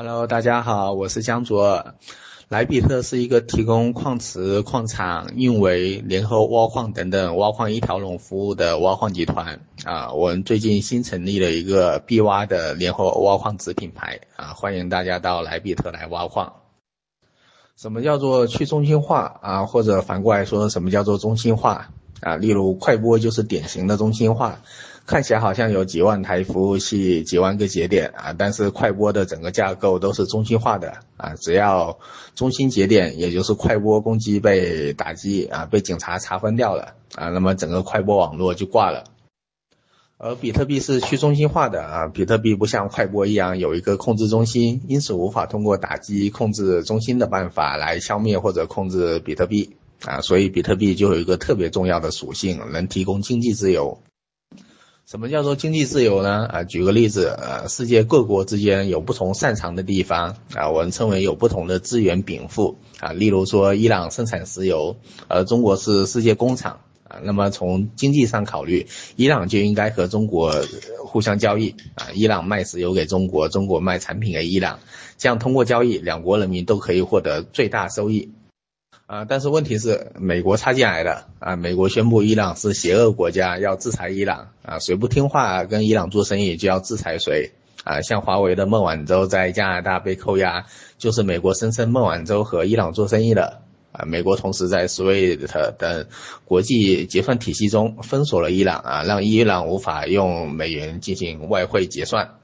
Hello，大家好，我是江卓。莱比特是一个提供矿池、矿场、运维、联合挖矿等等挖矿一条龙服务的挖矿集团啊。我们最近新成立了一个必挖的联合挖矿子品牌啊，欢迎大家到莱比特来挖矿。什么叫做去中心化啊？或者反过来说，什么叫做中心化啊？例如快播就是典型的中心化。看起来好像有几万台服务器、几万个节点啊，但是快播的整个架构都是中心化的啊，只要中心节点，也就是快播攻击被打击啊，被警察查封掉了啊，那么整个快播网络就挂了。而比特币是去中心化的啊，比特币不像快播一样有一个控制中心，因此无法通过打击控制中心的办法来消灭或者控制比特币啊，所以比特币就有一个特别重要的属性，能提供经济自由。什么叫做经济自由呢？啊，举个例子，呃，世界各国之间有不同擅长的地方啊，我们称为有不同的资源禀赋啊。例如说，伊朗生产石油，而中国是世界工厂啊。那么从经济上考虑，伊朗就应该和中国互相交易啊。伊朗卖石油给中国，中国卖产品给伊朗，这样通过交易，两国人民都可以获得最大收益。啊，但是问题是美国插进来的啊，美国宣布伊朗是邪恶国家，要制裁伊朗啊，谁不听话跟伊朗做生意就要制裁谁啊，像华为的孟晚舟在加拿大被扣押，就是美国声称孟晚舟和伊朗做生意的啊，美国同时在 SWIFT 等国际结算体系中封锁了伊朗啊，让伊朗无法用美元进行外汇结算。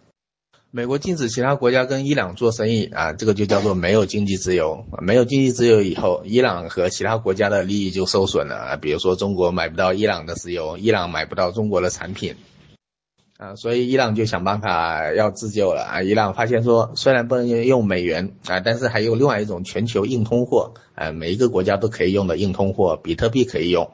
美国禁止其他国家跟伊朗做生意啊，这个就叫做没有经济自由。没有经济自由以后，伊朗和其他国家的利益就受损了啊。比如说中国买不到伊朗的石油，伊朗买不到中国的产品啊，所以伊朗就想办法要自救了啊。伊朗发现说，虽然不能用美元啊，但是还有另外一种全球硬通货啊，每一个国家都可以用的硬通货，比特币可以用。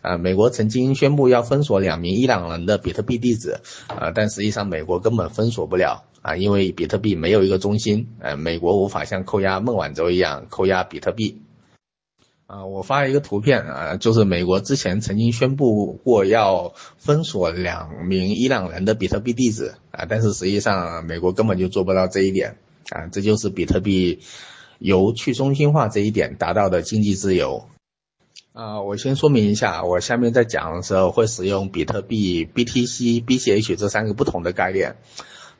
啊，美国曾经宣布要封锁两名伊朗人的比特币地址，啊，但实际上美国根本封锁不了，啊，因为比特币没有一个中心，呃，美国无法像扣押孟晚舟一样扣押比特币。啊，我发一个图片，啊，就是美国之前曾经宣布过要封锁两名伊朗人的比特币地址，啊，但是实际上美国根本就做不到这一点，啊，这就是比特币由去中心化这一点达到的经济自由。啊，我先说明一下，我下面在讲的时候会使用比特币、BTC、BCH 这三个不同的概念。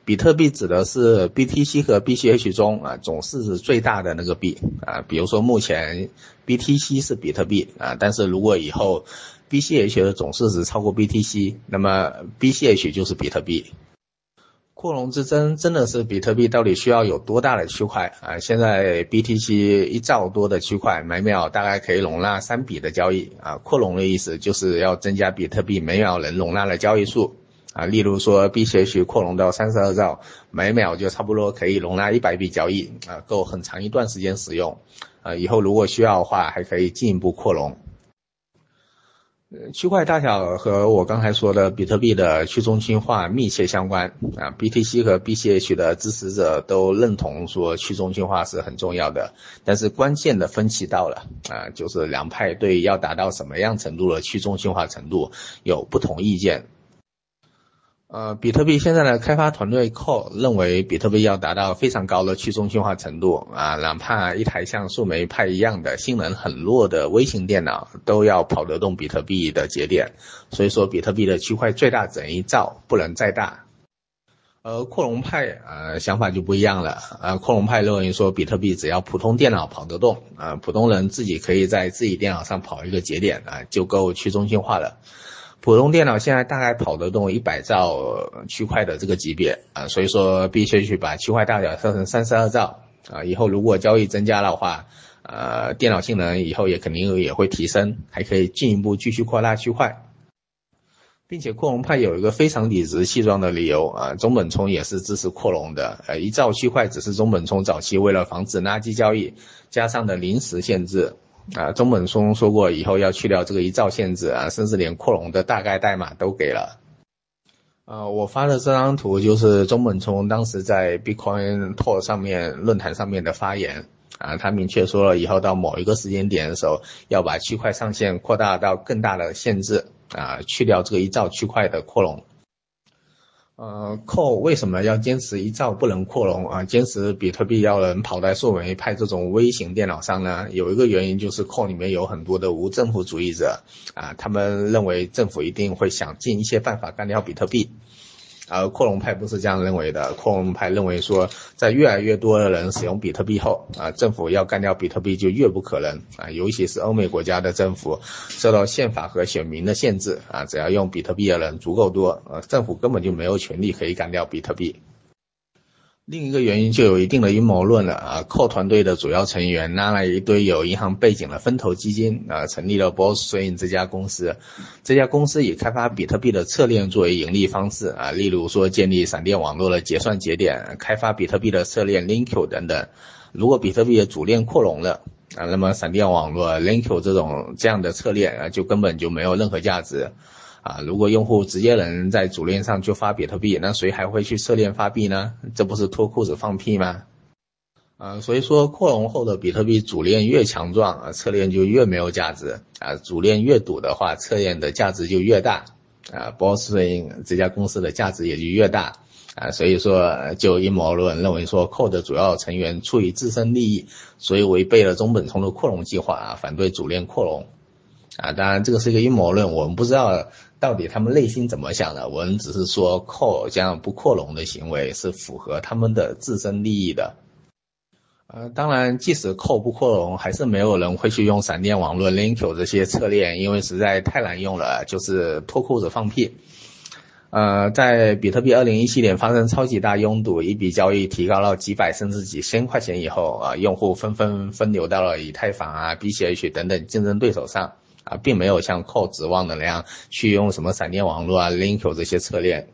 比特币指的是 BTC 和 BCH 中啊总市值最大的那个币啊，比如说目前 BTC 是比特币啊，但是如果以后 BCH 的总市值超过 BTC，那么 BCH 就是比特币。扩容之争真的是比特币到底需要有多大的区块啊？现在 BTC 一兆多的区块，每秒大概可以容纳三笔的交易啊。扩容的意思就是要增加比特币每秒能容纳的交易数啊。例如说 BCH 扩容到三十二兆，每秒就差不多可以容纳一百笔交易啊，够很长一段时间使用啊。以后如果需要的话，还可以进一步扩容。区块大小和我刚才说的比特币的去中心化密切相关啊，BTC 和 BCH 的支持者都认同说去中心化是很重要的，但是关键的分歧到了啊，就是两派对要达到什么样程度的去中心化程度有不同意见。呃，比特币现在的开发团队扣认为，比特币要达到非常高的去中心化程度啊，哪怕一台像树莓派一样的性能很弱的微型电脑，都要跑得动比特币的节点。所以说，比特币的区块最大整一兆不能再大。而扩容派呃想法就不一样了啊，扩容派认为说，比特币只要普通电脑跑得动啊，普通人自己可以在自己电脑上跑一个节点啊，就够去中心化了。普通电脑现在大概跑得动一百兆区块的这个级别啊，所以说必须去把区块大小设成三十二兆啊。以后如果交易增加的话，呃，电脑性能以后也肯定也会提升，还可以进一步继续扩大区块，并且扩容派有一个非常理直气壮的理由啊，中本聪也是支持扩容的，呃，一兆区块只是中本聪早期为了防止垃圾交易加上的临时限制。啊，中本聪说过以后要去掉这个一兆限制啊，甚至连扩容的大概代码都给了。呃，我发的这张图就是中本聪当时在 Bitcoin Talk 上面论坛上面的发言啊，他明确说了以后到某一个时间点的时候要把区块上限扩大到更大的限制啊，去掉这个一兆区块的扩容。呃，扣为什么要坚持一兆不能扩容啊？坚持比特币要能跑在数维派这种微型电脑上呢？有一个原因就是扣里面有很多的无政府主义者啊，他们认为政府一定会想尽一些办法干掉比特币。而扩容派不是这样认为的，扩容派认为说，在越来越多的人使用比特币后，啊，政府要干掉比特币就越不可能啊，尤其是欧美国家的政府受到宪法和选民的限制啊，只要用比特币的人足够多，呃，政府根本就没有权利可以干掉比特币。另一个原因就有一定的阴谋论了啊，扣团队的主要成员拉了一堆有银行背景的分投基金啊，成立了 BossSwing 这家公司。这家公司以开发比特币的侧链作为盈利方式啊，例如说建立闪电网络的结算节点，开发比特币的侧链 Linko 等等。如果比特币的主链扩容了啊，那么闪电网络 Linko 这种这样的侧链啊，就根本就没有任何价值。啊，如果用户直接能在主链上就发比特币，那谁还会去侧链发币呢？这不是脱裤子放屁吗？啊，所以说扩容后的比特币主链越强壮啊，侧链就越没有价值啊，主链越堵的话，侧链的价值就越大啊 b o s s i n 这家公司的价值也就越大啊，所以说就阴谋论认为说扣的主要成员出于自身利益，所以违背了中本聪的扩容计划啊，反对主链扩容啊，当然这个是一个阴谋论，我们不知道。到底他们内心怎么想的？我们只是说，扩这样不扩容的行为是符合他们的自身利益的。呃，当然，即使扣不扩容，还是没有人会去用闪电网络 Linko 这些侧链，因为实在太难用了，就是脱裤子放屁。呃，在比特币2017年发生超级大拥堵，一笔交易提高了几百甚至几千块钱以后，啊，用户纷纷分流到了以太坊啊、BCH 等等竞争对手上。啊，并没有像靠指望的那样去用什么闪电网络啊、Link 这些侧链。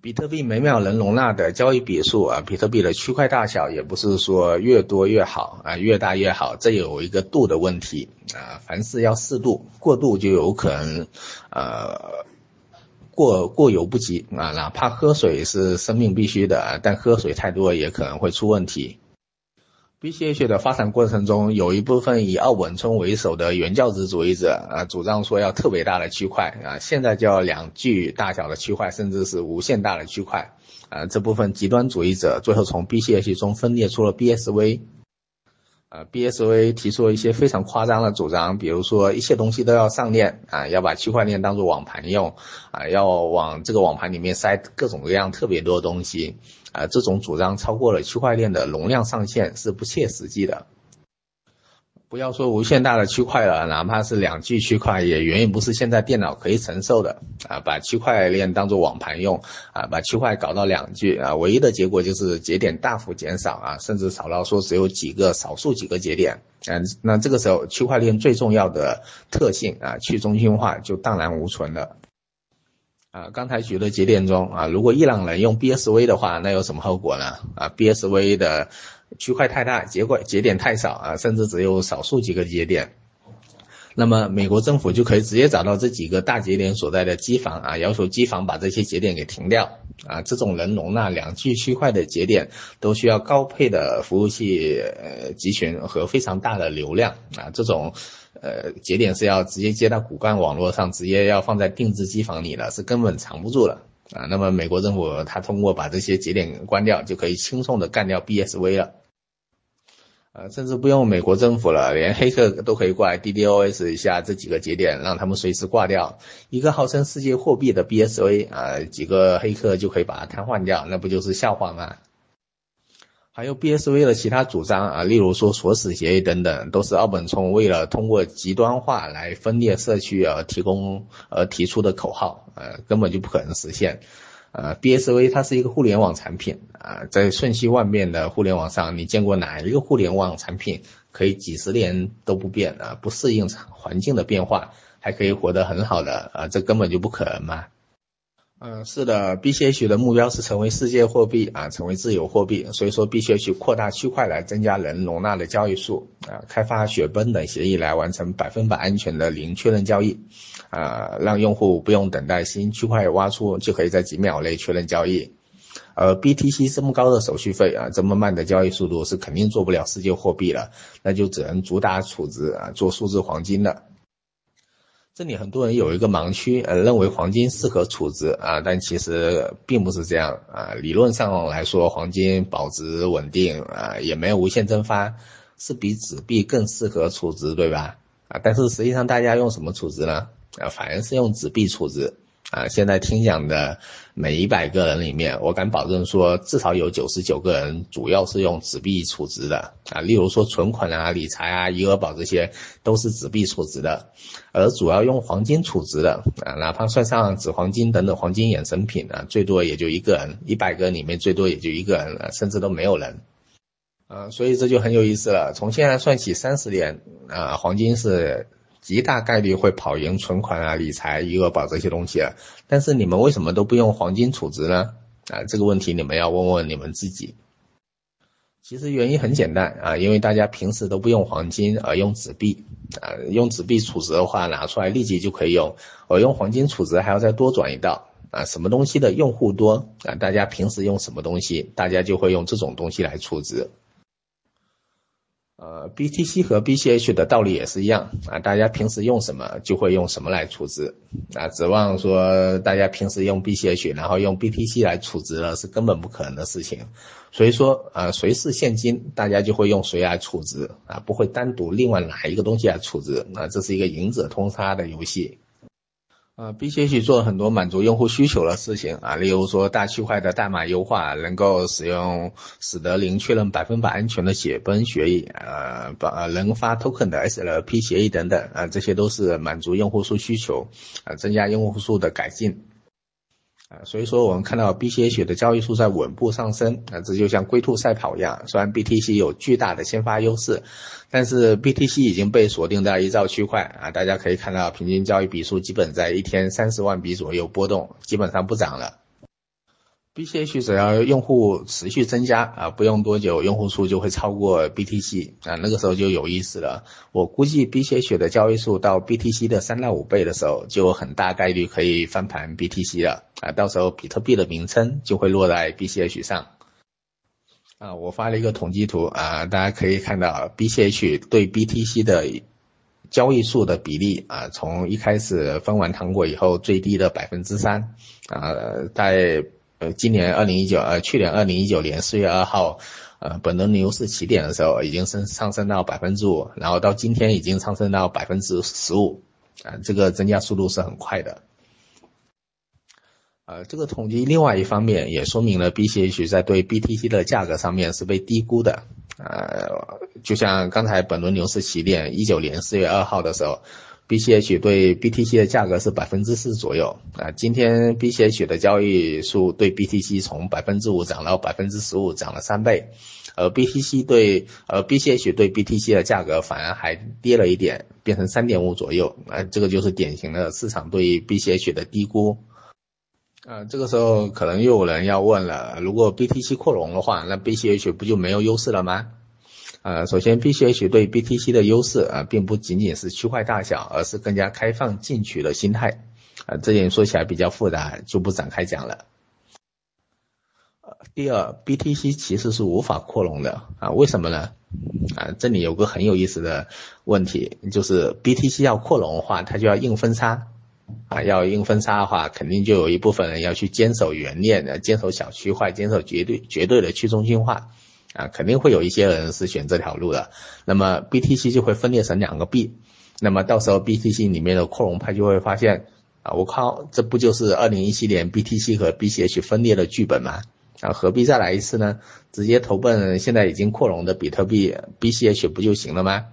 比特币每秒能容纳的交易笔数啊，比特币的区块大小也不是说越多越好啊，越大越好，这有一个度的问题啊。凡事要适度，过度就有可能呃过过犹不及啊。哪怕喝水是生命必须的，但喝水太多也可能会出问题。BCH 的发展过程中，有一部分以奥本聪为首的原教旨主义者啊，主张说要特别大的区块啊，现在叫两 G 大小的区块，甚至是无限大的区块啊。这部分极端主义者最后从 BCH 中分裂出了 BSV。呃，BSV 提出了一些非常夸张的主张，比如说一切东西都要上链啊，要把区块链当做网盘用啊，要往这个网盘里面塞各种各样特别多的东西啊，这种主张超过了区块链的容量上限，是不切实际的。不要说无限大的区块了，哪怕是两 G 区块，也远远不是现在电脑可以承受的啊！把区块链当做网盘用啊，把区块搞到两 G 啊，唯一的结果就是节点大幅减少啊，甚至少到说只有几个少数几个节点啊，那这个时候区块链最重要的特性啊，去中心化就荡然无存了啊！刚才举的节点中啊，如果伊朗人用 BSV 的话，那有什么后果呢？啊，BSV 的。区块太大，结果节点太少啊，甚至只有少数几个节点。那么美国政府就可以直接找到这几个大节点所在的机房啊，要求机房把这些节点给停掉啊。这种能容纳两 G 区块的节点，都需要高配的服务器呃集群和非常大的流量啊。这种呃节点是要直接接到骨干网络上，直接要放在定制机房里了，是根本藏不住了。啊，那么美国政府它通过把这些节点关掉，就可以轻松的干掉 BSV 了，呃，甚至不用美国政府了，连黑客都可以过来 DDoS 一下这几个节点，让他们随时挂掉。一个号称世界货币的 BSV 啊，几个黑客就可以把它瘫痪掉，那不就是笑话吗？还有 BSV 的其他主张啊，例如说锁死协议等等，都是奥本聪为了通过极端化来分裂社区而提供而提出的口号，呃，根本就不可能实现。呃，BSV 它是一个互联网产品啊，在瞬息万变的互联网上，你见过哪一个互联网产品可以几十年都不变啊，不适应环境的变化，还可以活得很好的啊，这根本就不可能嘛。嗯，是的，BCH 的目标是成为世界货币啊，成为自由货币，所以说必须要去扩大区块来增加能容纳的交易数啊，开发雪崩等协议来完成百分百安全的零确认交易啊，让用户不用等待新区块挖出就可以在几秒内确认交易，而 BTC 这么高的手续费啊，这么慢的交易速度是肯定做不了世界货币了，那就只能主打储值啊，做数字黄金了。这里很多人有一个盲区，呃，认为黄金适合储值啊，但其实并不是这样啊。理论上来说，黄金保值稳定啊，也没有无限蒸发，是比纸币更适合储值，对吧？啊，但是实际上大家用什么储值呢？啊，反而是用纸币储值。啊，现在听讲的每一百个人里面，我敢保证说，至少有九十九个人主要是用纸币储值的啊。例如说存款啊、理财啊、余额宝这些，都是纸币储值的，而主要用黄金储值的啊，哪怕算上纸黄金等等黄金衍生品啊，最多也就一个人，一百个里面最多也就一个人了，甚至都没有人。啊，所以这就很有意思了。从现在算起三十年啊，黄金是。极大概率会跑赢存款啊、理财、余额宝这些东西啊。但是你们为什么都不用黄金储值呢？啊，这个问题你们要问问你们自己。其实原因很简单啊，因为大家平时都不用黄金，而用纸币啊。用纸币储值的话，拿出来立即就可以用；而用黄金储值还要再多转一道啊。什么东西的用户多啊？大家平时用什么东西，大家就会用这种东西来储值。呃，BTC 和 BCH 的道理也是一样啊，大家平时用什么就会用什么来储值啊，指望说大家平时用 BCH，然后用 BTC 来储值了是根本不可能的事情。所以说啊，谁是现金，大家就会用谁来储值啊，不会单独另外拿一个东西来储值啊，这是一个赢者通杀的游戏。呃，BCH 做了很多满足用户需求的事情啊，例如说大区块的代码优化，能够使用使得零确认百分百安全的写崩协议，呃，把能发 token 的 SLP 协议等等啊，这些都是满足用户数需求啊，增加用户数的改进。啊，所以说我们看到 BCH 的交易数在稳步上升，啊，这就像龟兔赛跑一样。虽然 BTC 有巨大的先发优势，但是 BTC 已经被锁定在一兆区块啊，大家可以看到平均交易笔数基本在一天三十万笔左右波动，基本上不涨了。BCH 只要用户持续增加啊，不用多久，用户数就会超过 BTC 啊，那个时候就有意思了。我估计 BCH 的交易数到 BTC 的三到五倍的时候，就很大概率可以翻盘 BTC 了啊，到时候比特币的名称就会落在 BCH 上啊。我发了一个统计图啊，大家可以看到 BCH 对 BTC 的交易数的比例啊，从一开始分完糖果以后最低的百分之三啊，在呃，今年二零一九，呃，去年二零一九年四月二号，呃，本轮牛市起点的时候，已经升上升到百分之五，然后到今天已经上升到百分之十五，啊，这个增加速度是很快的。呃，这个统计另外一方面也说明了 BCH 在对 BTC 的价格上面是被低估的，呃，就像刚才本轮牛市起点一九年四月二号的时候。BCH 对 BTC 的价格是百分之四左右。啊，今天 BCH 的交易数对 BTC 从百分之五涨到百分之十五，涨了三倍，而 BTC 对呃 BCH 对 BTC 的价格反而还跌了一点，变成三点五左右。啊，这个就是典型的市场对 BCH 的低估。啊，这个时候可能又有人要问了，如果 BTC 扩容的话，那 BCH 不就没有优势了吗？呃，首先，BCH 对 BTC 的优势啊，并不仅仅是区块大小，而是更加开放进取的心态。啊，这点说起来比较复杂，就不展开讲了。呃第二，BTC 其实是无法扩容的啊，为什么呢？啊，这里有个很有意思的问题，就是 BTC 要扩容的话，它就要硬分叉啊，要硬分叉的话，肯定就有一部分人要去坚守原链，坚守小区块，坚守绝对绝对的去中心化。啊，肯定会有一些人是选这条路的，那么 BTC 就会分裂成两个币，那么到时候 BTC 里面的扩容派就会发现，啊，我靠，这不就是二零一七年 BTC 和 BCH 分裂的剧本吗？啊，何必再来一次呢？直接投奔现在已经扩容的比特币 BCH 不就行了吗？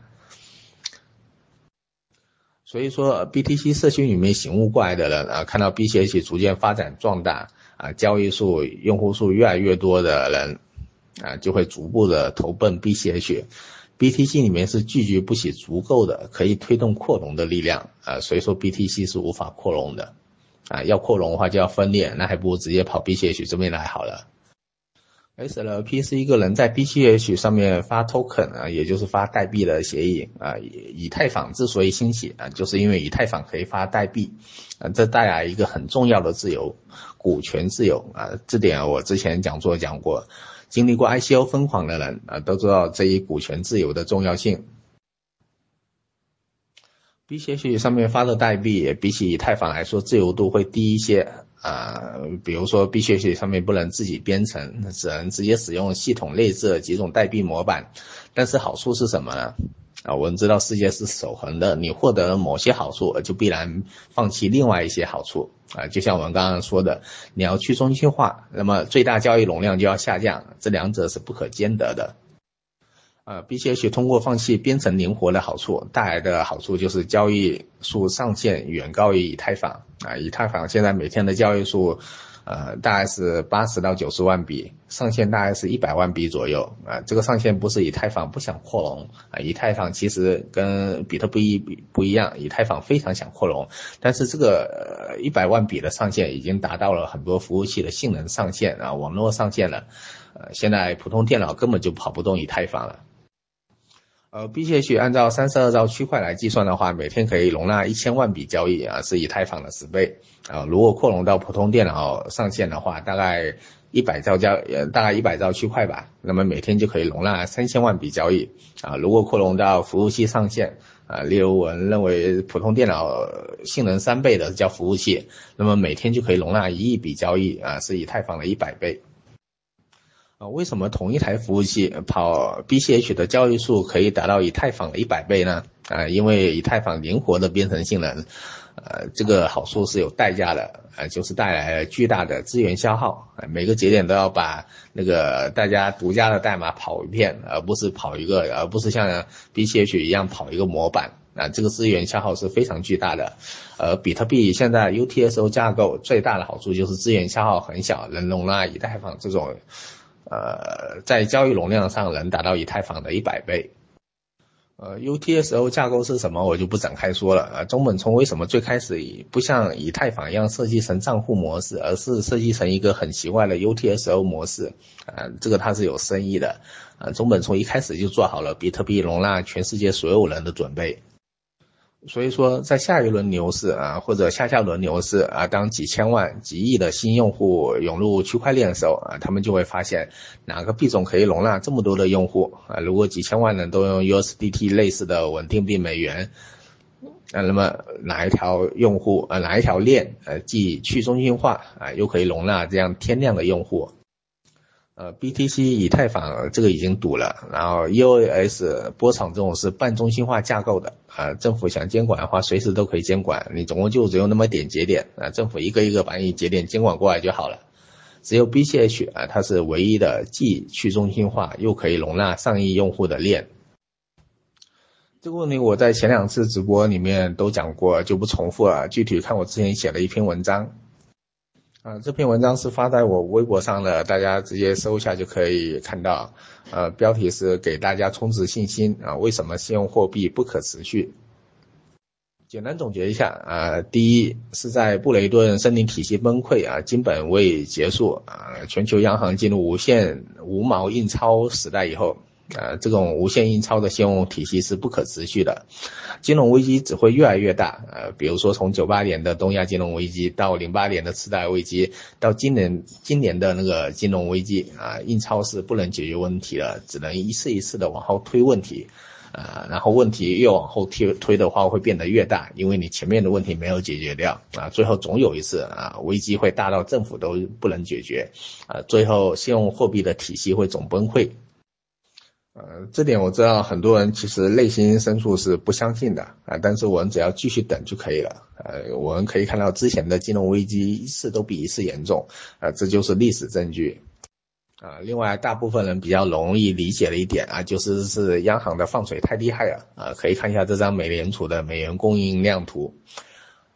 所以说 BTC 社区里面醒悟过来的人啊，看到 BCH 逐渐发展壮大，啊，交易数、用户数越来越多的人。啊，就会逐步的投奔 BCH，BTC 里面是聚集不起足够的可以推动扩容的力量啊，所以说 BTC 是无法扩容的啊，要扩容的话就要分裂，那还不如直接跑 BCH 这边来好了。SLP 是一个能在 BCH 上面发 token 啊，也就是发代币的协议啊，以太坊之所以兴起啊，就是因为以太坊可以发代币啊，这带来一个很重要的自由，股权自由啊，这点我之前讲座讲过。经历过 ICO 疯狂的人啊，都知道这一股权自由的重要性。BCH 上面发的代币比起以太坊来说自由度会低一些啊，比如说 BCH 上面不能自己编程，只能直接使用系统内置的几种代币模板，但是好处是什么呢？啊，我们知道世界是守恒的，你获得了某些好处，就必然放弃另外一些好处啊。就像我们刚刚说的，你要去中心化，那么最大交易容量就要下降，这两者是不可兼得的。呃，BCH 通过放弃编程灵活的好处带来的好处就是交易数上限远高于以太坊啊。以太坊现在每天的交易数，呃，大概是八十到九十万笔，上限大概是一百万笔左右啊。这个上限不是以太坊不想扩容啊，以太坊其实跟比特币不不一样，以太坊非常想扩容，但是这个一百万笔的上限已经达到了很多服务器的性能上限啊，网络上限了，呃，现在普通电脑根本就跑不动以太坊了。呃，BCH 按照三十二兆区块来计算的话，每天可以容纳一千万笔交易啊，是以太坊的十倍啊。如果扩容到普通电脑上线的话，大概一百兆交呃，大概一百兆区块吧，那么每天就可以容纳三千万笔交易啊。如果扩容到服务器上线啊，例如我们认为普通电脑性能三倍的叫服务器，那么每天就可以容纳一亿笔交易啊，是以太坊的一百倍。为什么同一台服务器跑 BCH 的交易数可以达到以太坊的一百倍呢？啊，因为以太坊灵活的编程性能，呃，这个好处是有代价的，啊，就是带来巨大的资源消耗，每个节点都要把那个大家独家的代码跑一遍，而不是跑一个，而不是像 BCH 一样跑一个模板，啊，这个资源消耗是非常巨大的。呃，比特币现在 U T S O 架构最大的好处就是资源消耗很小，能容纳以太坊这种。呃，在交易容量上能达到以太坊的一百倍。呃，UTSO 架构是什么，我就不展开说了。呃，中本聪为什么最开始不像以太坊一样设计成账户模式，而是设计成一个很奇怪的 UTSO 模式？啊，这个它是有深意的。啊，中本聪一开始就做好了比特币容纳全世界所有人的准备。所以说，在下一轮牛市啊，或者下下轮牛市啊，当几千万、几亿的新用户涌入区块链的时候啊，他们就会发现哪个币种可以容纳这么多的用户啊？如果几千万人都用 USDT 类似的稳定币美元，啊，那么哪一条用户啊，哪一条链呃，既去中心化啊，又可以容纳这样天量的用户？呃，BTC 以太坊这个已经堵了，然后 EOS 波场这种是半中心化架构的，啊，政府想监管的话，随时都可以监管，你总共就只有那么点节点，啊，政府一个一个把你节点监管过来就好了。只有 BCH 啊，它是唯一的既去中心化又可以容纳上亿用户的链。这个问题我在前两次直播里面都讲过，就不重复了，具体看我之前写的一篇文章。啊，这篇文章是发在我微博上的，大家直接搜一下就可以看到。呃，标题是给大家充值信心啊，为什么信用货币不可持续？简单总结一下啊，第一是在布雷顿森林体系崩溃啊，金本位结束啊，全球央行进入无限无毛印钞时代以后。呃，这种无限印钞的信用体系是不可持续的，金融危机只会越来越大。呃，比如说从九八年的东亚金融危机到零八年的次贷危机，到今年今年的那个金融危机啊，印钞是不能解决问题的，只能一次一次的往后推问题，啊，然后问题越往后推推的话会变得越大，因为你前面的问题没有解决掉啊，最后总有一次啊危机会大到政府都不能解决，啊，最后信用货币的体系会总崩溃。呃，这点我知道很多人其实内心深处是不相信的啊，但是我们只要继续等就可以了。呃，我们可以看到之前的金融危机一次都比一次严重，啊，这就是历史证据。啊，另外大部分人比较容易理解的一点啊，就是是央行的放水太厉害了啊，可以看一下这张美联储的美元供应量图。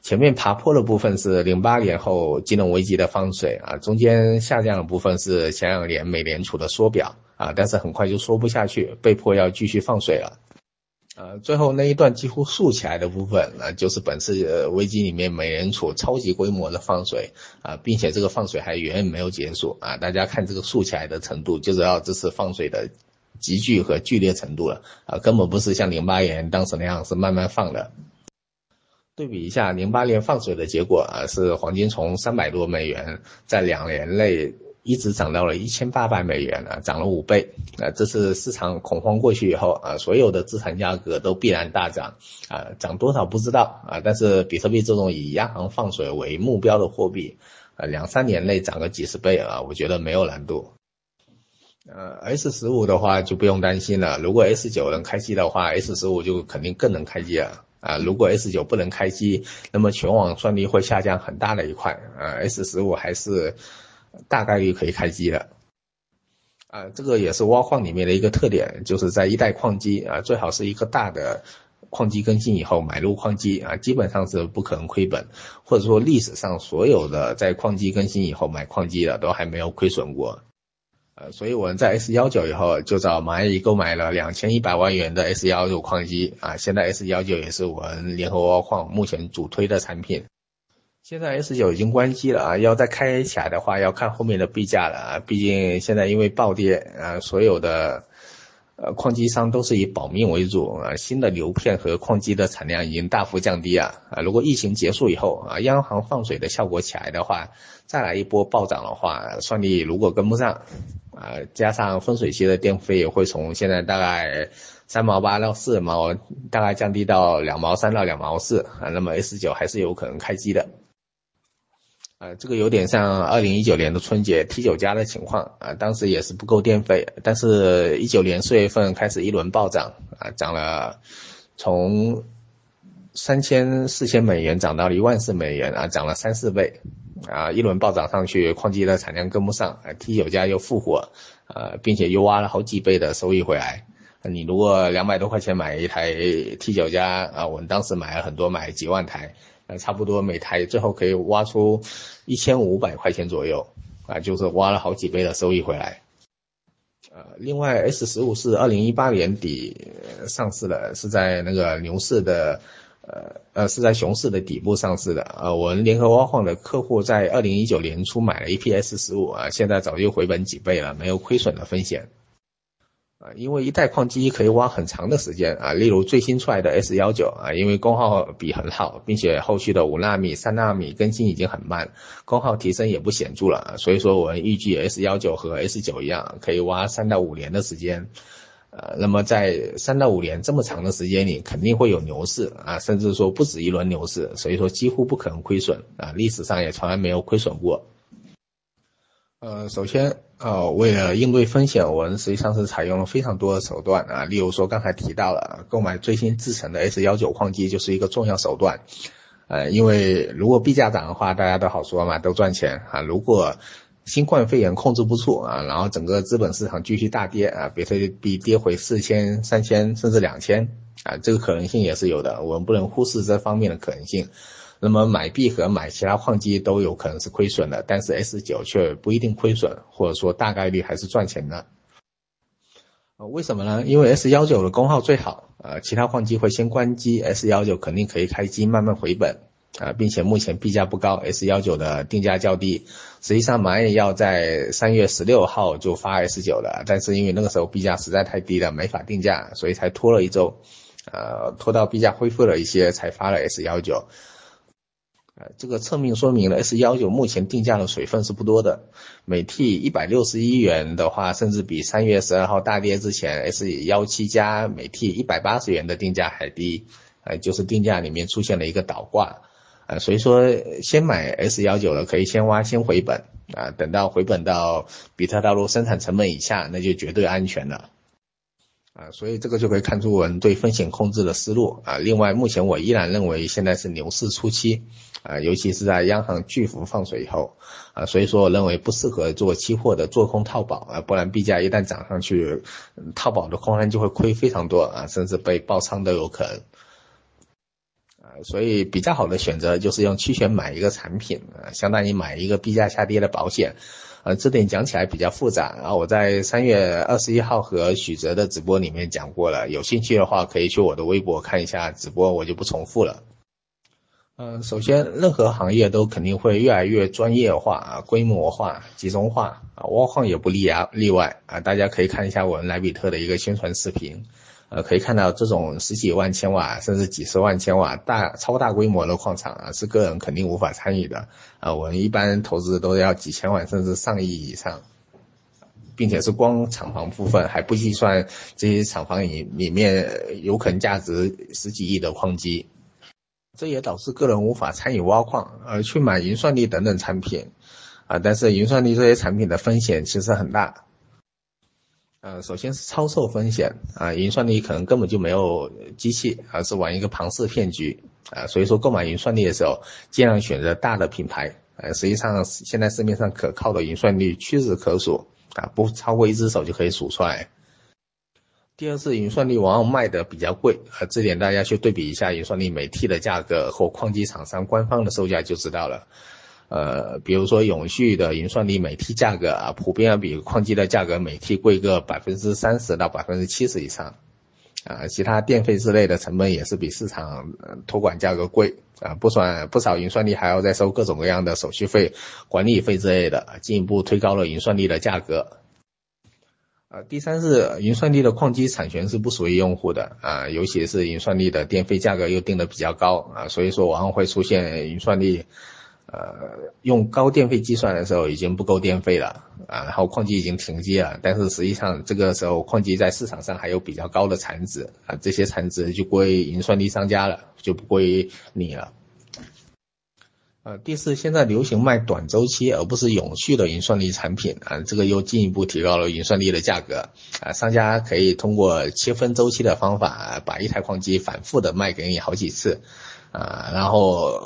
前面爬坡的部分是零八年后金融危机的放水啊，中间下降的部分是前两年美联储的缩表啊，但是很快就说不下去，被迫要继续放水了。呃，最后那一段几乎竖起来的部分啊，就是本次危机里面美联储超级规模的放水啊，并且这个放水还远远没有结束啊，大家看这个竖起来的程度就知道这次放水的急剧和剧烈程度了啊，根本不是像零八年当时那样是慢慢放的。对比一下零八年放水的结果啊，是黄金从三百多美元在两年内一直涨到了一千八百美元啊，涨了五倍啊！这是市场恐慌过去以后啊，所有的资产价格都必然大涨啊，涨多少不知道啊，但是比特币这种以央行放水为目标的货币啊，两三年内涨个几十倍啊，我觉得没有难度。呃，S 十五的话就不用担心了，如果 S 九能开机的话，S 十五就肯定更能开机了。啊，如果 S 九不能开机，那么全网算力会下降很大的一块。啊，S 十五还是大概率可以开机的。啊，这个也是挖矿里面的一个特点，就是在一代矿机啊，最好是一个大的矿机更新以后买入矿机啊，基本上是不可能亏本，或者说历史上所有的在矿机更新以后买矿机的都还没有亏损过。呃，所以我们在 S 幺九以后就找蚂蚁购买了两千一百万元的 S 幺九矿机啊，现在 S 幺九也是我们联合挖矿目前主推的产品。现在 S 九已经关机了啊，要再开起来的话要看后面的币价了啊，毕竟现在因为暴跌啊，所有的。呃，矿机商都是以保命为主啊，新的流片和矿机的产量已经大幅降低啊啊，如果疫情结束以后啊，央行放水的效果起来的话，再来一波暴涨的话，算力如果跟不上啊，加上分水期的电费会从现在大概三毛八到四毛，大概降低到两毛三到两毛四啊，那么 S 九还是有可能开机的。啊，这个有点像二零一九年的春节 T 九加的情况啊，当时也是不够电费，但是一九年四月份开始一轮暴涨啊，涨了从三千四千美元涨到了一万四美元啊，涨了三四倍啊，一轮暴涨上去，矿机的产量跟不上啊，T 九加又复活啊，并且又挖了好几倍的收益回来。你如果两百多块钱买一台 T 九加啊，我们当时买了很多，买几万台。呃，差不多每台最后可以挖出一千五百块钱左右，啊，就是挖了好几倍的收益回来。呃，另外 S 十五是二零一八年底上市的，是在那个牛市的，呃呃是在熊市的底部上市的。呃，我们联合挖矿的客户在二零一九年初买了一批 S 十五啊，现在早就回本几倍了，没有亏损的风险。啊，因为一代矿机可以挖很长的时间啊，例如最新出来的 S 幺九啊，因为功耗比很好，并且后续的五纳米、三纳米更新已经很慢，功耗提升也不显著了，所以说我们预计 S 幺九和 S 九一样，可以挖三到五年的时间。呃，那么在三到五年这么长的时间里，肯定会有牛市啊，甚至说不止一轮牛市，所以说几乎不可能亏损啊，历史上也从来没有亏损过。呃，首先，呃，为了应对风险，我们实际上是采用了非常多的手段啊。例如说，刚才提到了购买最新制成的 S 幺九矿机就是一个重要手段。呃，因为如果币价涨的话，大家都好说嘛，都赚钱啊。如果新冠肺炎控制不住啊，然后整个资本市场继续大跌啊，比特币跌回四千、三千甚至两千啊，这个可能性也是有的，我们不能忽视这方面的可能性。那么买币和买其他矿机都有可能是亏损的，但是 S 九却不一定亏损，或者说大概率还是赚钱的。呃，为什么呢？因为 S 幺九的功耗最好，呃，其他矿机会先关机，S 幺九肯定可以开机慢慢回本，啊，并且目前币价不高，S 幺九的定价较低。实际上蚂蚁要在三月十六号就发 S 九了，但是因为那个时候币价实在太低了，没法定价，所以才拖了一周，呃，拖到币价恢复了一些才发了 S 幺九。呃，这个侧面说明了 S 幺九目前定价的水分是不多的，每 T 一百六十一元的话，甚至比三月十二号大跌之前 S 幺七加每 T 一百八十元的定价还低，呃，就是定价里面出现了一个倒挂，呃，所以说先买 S 幺九的可以先挖先回本，啊，等到回本到比特大陆生产成本以下，那就绝对安全了。啊，所以这个就可以看出我们对风险控制的思路啊。另外，目前我依然认为现在是牛市初期啊，尤其是在央行巨幅放水以后啊，所以说我认为不适合做期货的做空套保啊，不然币价一旦涨上去，套保的空单就会亏非常多啊，甚至被爆仓都有可能。啊，所以比较好的选择就是用期权买一个产品啊，相当于买一个币价下跌的保险。呃，这点讲起来比较复杂，然后我在三月二十一号和许哲的直播里面讲过了，有兴趣的话可以去我的微博看一下直播，我就不重复了。嗯，首先，任何行业都肯定会越来越专业化啊、规模化、集中化啊，挖矿也不例啊例外啊，大家可以看一下我们莱比特的一个宣传视频呃，可以看到这种十几万千瓦甚至几十万千瓦大超大规模的矿场啊，是个人肯定无法参与的啊。我们一般投资都要几千万甚至上亿以上，并且是光厂房部分，还不计算这些厂房里里面有可能价值十几亿的矿机。这也导致个人无法参与挖矿，而去买云算力等等产品啊。但是云算力这些产品的风险其实很大。呃，首先是超售风险啊，云算力可能根本就没有机器，而是玩一个庞氏骗局啊。所以说购买云算力的时候，尽量选择大的品牌。呃，实际上现在市面上可靠的云算力屈指可数啊，不超过一只手就可以数出来。第二是云算力往往卖的比较贵啊，这点大家去对比一下云算力每 T 的价格和矿机厂商官方的售价就知道了。呃，比如说永续的云算力每 T 价格啊，普遍要比矿机的价格每 T 贵个百分之三十到百分之七十以上，啊，其他电费之类的成本也是比市场托管价格贵啊，不算不少云算力还要再收各种各样的手续费、管理费之类的，进一步推高了云算力的价格。啊，第三是云算力的矿机产权是不属于用户的啊，尤其是云算力的电费价格又定的比较高啊，所以说往往会出现云算力。呃，用高电费计算的时候已经不够电费了啊，然后矿机已经停机了，但是实际上这个时候矿机在市场上还有比较高的产值啊，这些产值就归云算力商家了，就不归你了。呃，第四，现在流行卖短周期而不是永续的云算力产品啊，这个又进一步提高了云算力的价格啊，商家可以通过切分周期的方法，把一台矿机反复的卖给你好几次啊，然后。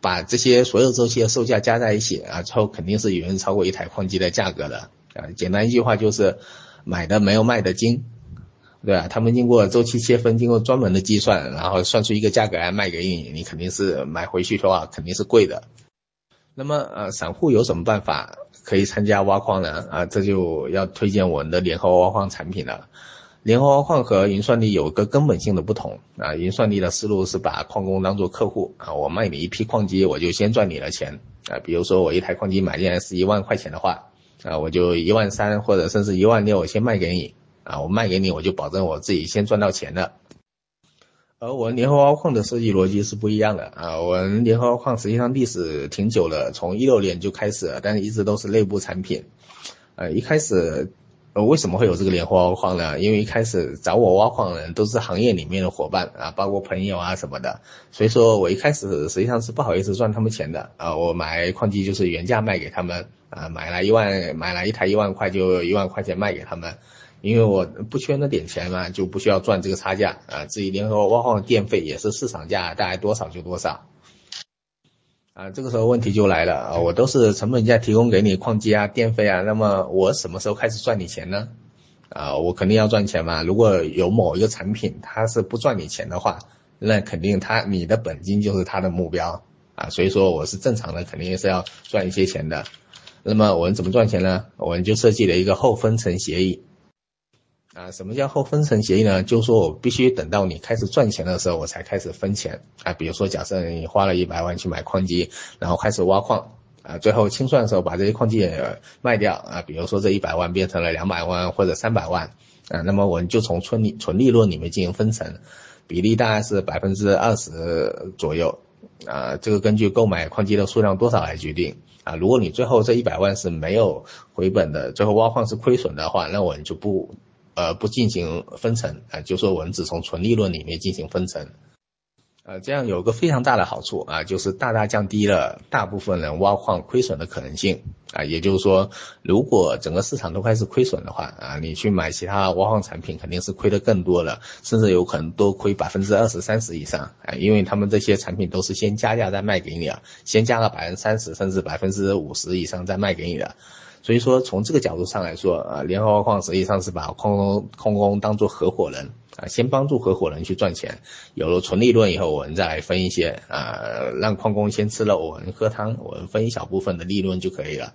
把这些所有周期的售价加在一起啊，之后肯定是远远超过一台矿机的价格的啊。简单一句话就是，买的没有卖的精，对吧？他们经过周期切分，经过专门的计算，然后算出一个价格来卖给你，你肯定是买回去的话肯定是贵的。那么呃，散户有什么办法可以参加挖矿呢？啊，这就要推荐我们的联合挖矿产品了。联合挖矿和云算力有个根本性的不同啊，云算力的思路是把矿工当做客户啊，我卖你一批矿机，我就先赚你的钱啊。比如说我一台矿机买进来是一万块钱的话啊，我就一万三或者甚至一万六先卖给你啊，我卖给你我就保证我自己先赚到钱的。而我们联合挖矿的设计逻辑是不一样的啊，我们联合挖矿实际上历史挺久了，从一六年就开始了，但是一直都是内部产品，呃，一开始。为什么会有这个联合挖矿呢？因为一开始找我挖矿的人都是行业里面的伙伴啊，包括朋友啊什么的，所以说我一开始实际上是不好意思赚他们钱的啊。我买矿机就是原价卖给他们啊，买了一万，买了一台一万块就一万块钱卖给他们，因为我不缺那点钱嘛，就不需要赚这个差价啊。至于联合挖矿的电费也是市场价，大概多少就多少。啊，这个时候问题就来了啊！我都是成本价提供给你矿机啊、电费啊，那么我什么时候开始赚你钱呢？啊，我肯定要赚钱嘛！如果有某一个产品它是不赚你钱的话，那肯定它你的本金就是它的目标啊！所以说我是正常的，肯定是要赚一些钱的。那么我们怎么赚钱呢？我们就设计了一个后分成协议。啊，什么叫后分成协议呢？就是说我必须等到你开始赚钱的时候，我才开始分钱啊。比如说，假设你花了一百万去买矿机，然后开始挖矿啊，最后清算的时候把这些矿机也卖掉啊。比如说这一百万变成了两百万或者三百万啊，那么我们就从纯利纯利润里面进行分成，比例大概是百分之二十左右啊。这个根据购买矿机的数量多少来决定啊。如果你最后这一百万是没有回本的，最后挖矿是亏损的话，那我们就不。呃，不进行分成啊，就说我们只从纯利润里面进行分成，呃，这样有个非常大的好处啊，就是大大降低了大部分人挖矿亏损的可能性啊。也就是说，如果整个市场都开始亏损的话啊，你去买其他挖矿产品肯定是亏的更多了，甚至有可能多亏百分之二十三十以上啊，因为他们这些产品都是先加价再卖给你啊，先加了百分之三十甚至百分之五十以上再卖给你的。所以说，从这个角度上来说，啊，联合挖矿实际上是把矿工、矿工当做合伙人，啊，先帮助合伙人去赚钱，有了纯利润以后，我们再来分一些，啊，让矿工先吃了我们喝汤，我们分一小部分的利润就可以了。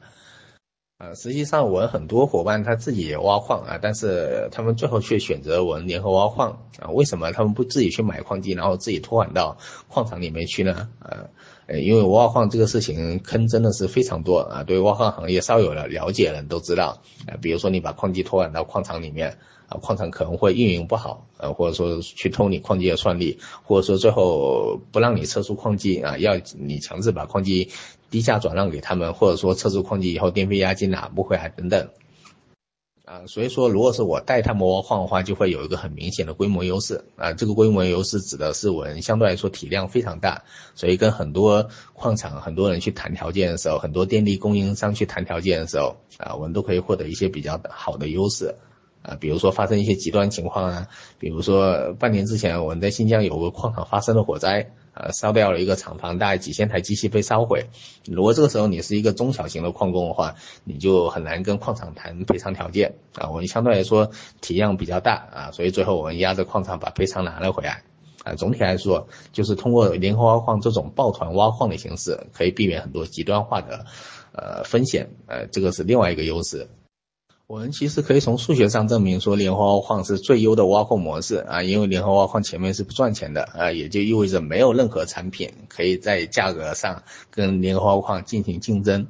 呃，实际上我们很多伙伴他自己也挖矿啊，但是他们最后却选择我们联合挖矿啊，为什么他们不自己去买矿机，然后自己托管到矿场里面去呢？呃，因为挖矿这个事情坑真的是非常多啊，对挖矿行业稍有了了解的人都知道啊，比如说你把矿机托管到矿场里面啊，矿场可能会运营不好，呃，或者说去偷你矿机的算力，或者说最后不让你撤出矿机啊，要你强制把矿机。低价转让给他们，或者说撤出矿机以后电费押金拿不回来等等，啊，所以说如果是我带他们挖矿的话，就会有一个很明显的规模优势啊。这个规模优势指的是我们相对来说体量非常大，所以跟很多矿场很多人去谈条件的时候，很多电力供应商去谈条件的时候，啊，我们都可以获得一些比较好的优势啊。比如说发生一些极端情况啊，比如说半年之前我们在新疆有个矿场发生了火灾。呃，烧掉了一个厂房，大概几千台机器被烧毁。如果这个时候你是一个中小型的矿工的话，你就很难跟矿场谈赔偿条件啊。我们相对来说体量比较大啊，所以最后我们压着矿场把赔偿拿了回来啊。总体来说，就是通过联合挖矿这种抱团挖矿的形式，可以避免很多极端化的呃风险，呃，这个是另外一个优势。我们其实可以从数学上证明说，联合挖矿是最优的挖矿模式啊，因为联合挖矿前面是不赚钱的啊，也就意味着没有任何产品可以在价格上跟联合挖矿进行竞争，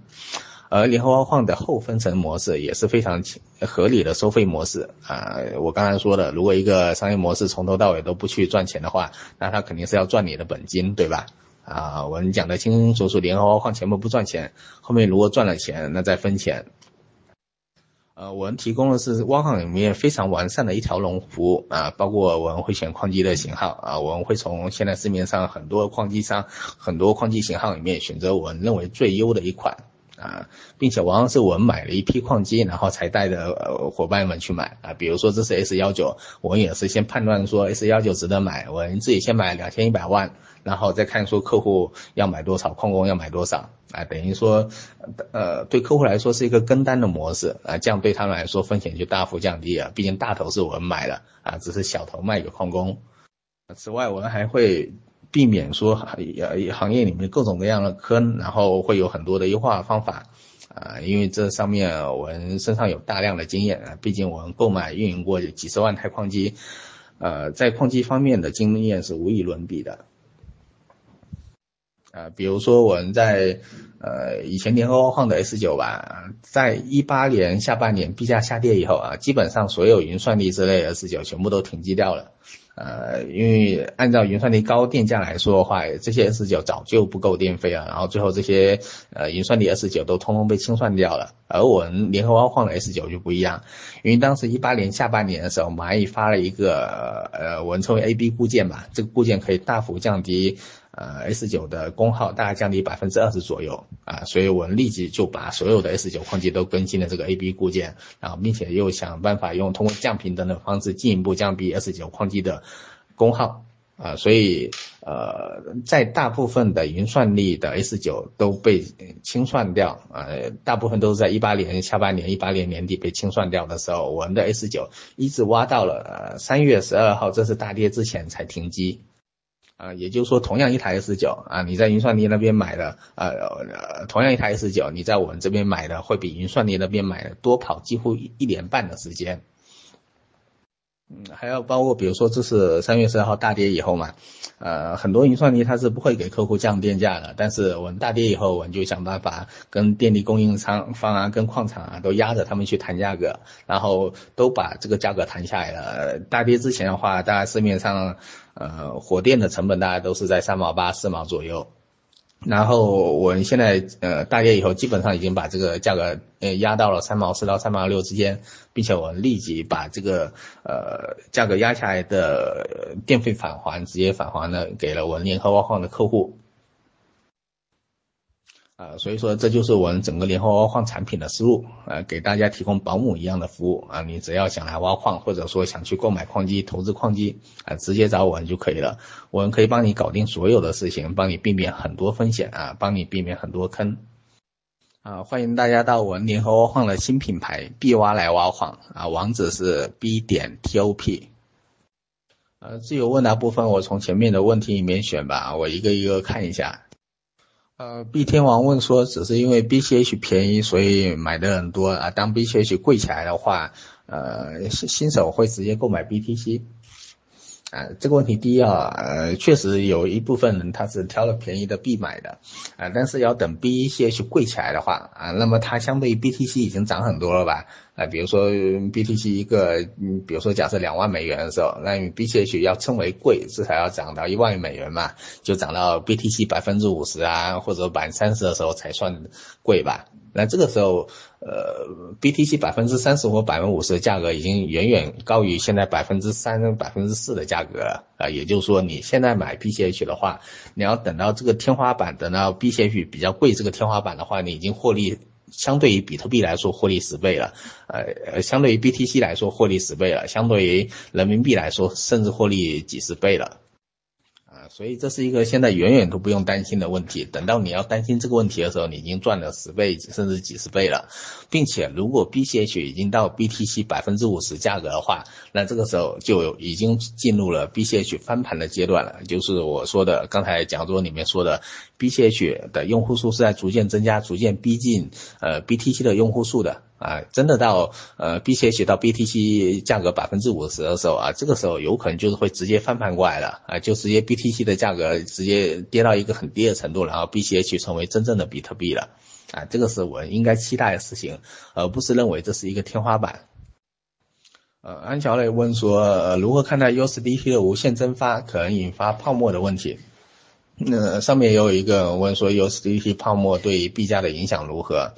而联合挖矿的后分成模式也是非常合理的收费模式啊。我刚才说的，如果一个商业模式从头到尾都不去赚钱的话，那它肯定是要赚你的本金，对吧？啊，我们讲的清清楚楚，联合挖矿前面不赚钱，后面如果赚了钱，那再分钱。呃，我们提供的是汪行里面非常完善的一条龙服务啊，包括我们会选矿机的型号啊，我们会从现在市面上很多矿机商、很多矿机型号里面选择我认为最优的一款啊，并且往往是我们买了一批矿机，然后才带着伙伴们去买啊，比如说这是 S 幺九，我们也是先判断说 S 幺九值得买，我们自己先买两千一百万。然后再看说客户要买多少，矿工要买多少啊？等于说，呃，对客户来说是一个跟单的模式啊，这样对他们来说风险就大幅降低了。毕竟大头是我们买的啊，只是小头卖给矿工。此外，我们还会避免说行行业里面各种各样的坑，然后会有很多的优化方法啊，因为这上面我们身上有大量的经验啊，毕竟我们购买运营过几十万台矿机，呃，在矿机方面的经验是无与伦比的。呃，比如说我们在呃以前联合挖矿的 S 九吧，在一八年下半年币价下跌以后啊，基本上所有云算力之类的 S 九全部都停机掉了。呃，因为按照云算力高电价来说的话，这些 S 九早就不够电费了，然后最后这些呃云算力 S 九都通通被清算掉了。而我们联合挖矿的 S 九就不一样，因为当时一八年下半年的时候，蚂蚁发了一个呃我们称为 AB 固件吧，这个固件可以大幅降低。呃，S 九的功耗大概降低百分之二十左右啊，所以我们立即就把所有的 S 九矿机都更新了这个 AB 固件，然后并且又想办法用通过降频等等方式进一步降低 S 九矿机的功耗啊，所以呃，在大部分的云算力的 S 九都被清算掉啊，大部分都是在一八年下半年、一八年年底被清算掉的时候，我们的 S 九一直挖到了三月十二号，这是大跌之前才停机。啊，也就是说，同样一台 S 九啊，你在云算力那边买的，呃，同样一台 S 九，你在我们这边买的会比云算力那边买的多跑几乎一年半的时间。嗯，还有包括比如说这是三月十二号大跌以后嘛，呃，很多云算力它是不会给客户降电价的，但是我们大跌以后，我们就想办法跟电力供应商方啊，跟矿场啊都压着他们去谈价格，然后都把这个价格谈下来了。大跌之前的话，大家市面上。呃，火电的成本大概都是在三毛八、四毛左右，然后我们现在呃大概以后，基本上已经把这个价格呃压到了三毛四到三毛六之间，并且我们立即把这个呃价格压下来的电费返还，直接返还了给了我联合挖矿的客户。啊，所以说这就是我们整个联合挖矿产品的思路，呃，给大家提供保姆一样的服务啊，你只要想来挖矿，或者说想去购买矿机、投资矿机，啊，直接找我们就可以了，我们可以帮你搞定所有的事情，帮你避免很多风险啊，帮你避免很多坑，啊，欢迎大家到我们联合挖矿的新品牌 B 挖来挖矿啊，网址是 B 点 T O P，呃，自由问答部分我从前面的问题里面选吧，我一个一个看一下。呃，B 天王问说，只是因为 BCH 便宜，所以买的很多啊。当 BCH 贵起来的话，呃，新新手会直接购买 BTC。啊，这个问题第一啊，呃，确实有一部分人他是挑了便宜的币买的，啊，但是要等 BCH 贵起来的话，啊，那么它相对于 BTC 已经涨很多了吧？啊，比如说 BTC 一个，嗯，比如说假设两万美元的时候，那你 BCH 要称为贵，至少要涨到一万美元嘛，就涨到 BTC 百分之五十啊，或者百分之三十的时候才算贵吧？那这个时候，呃，BTC 百分之三十或百分之五十的价格已经远远高于现在百分之三、百分之四的价格了啊。也就是说，你现在买 BCH 的话，你要等到这个天花板，等到 BCH 比较贵这个天花板的话，你已经获利相对于比特币来说获利十倍了，呃，相对于 BTC 来说获利十倍了，相对于人民币来说甚至获利几十倍了。所以这是一个现在远远都不用担心的问题。等到你要担心这个问题的时候，你已经赚了十倍甚至几十倍了，并且如果 BCH 已经到 BTC 百分之五十价格的话，那这个时候就已经进入了 BCH 翻盘的阶段了。就是我说的刚才讲座里面说的，BCH 的用户数是在逐渐增加，逐渐逼近呃 BTC 的用户数的。啊，真的到呃 BCH 到 BTC 价格百分之五十的时候啊，这个时候有可能就是会直接翻盘过来了啊，就直接 BTC 的价格直接跌到一个很低的程度，然后 BCH 成为真正的比特币了啊，这个是我应该期待的事情，而不是认为这是一个天花板。呃，安乔磊问说，呃，如何看待 USDT 的无限增发可能引发泡沫的问题？那上面也有一个问说，USDT 泡沫对币价的影响如何？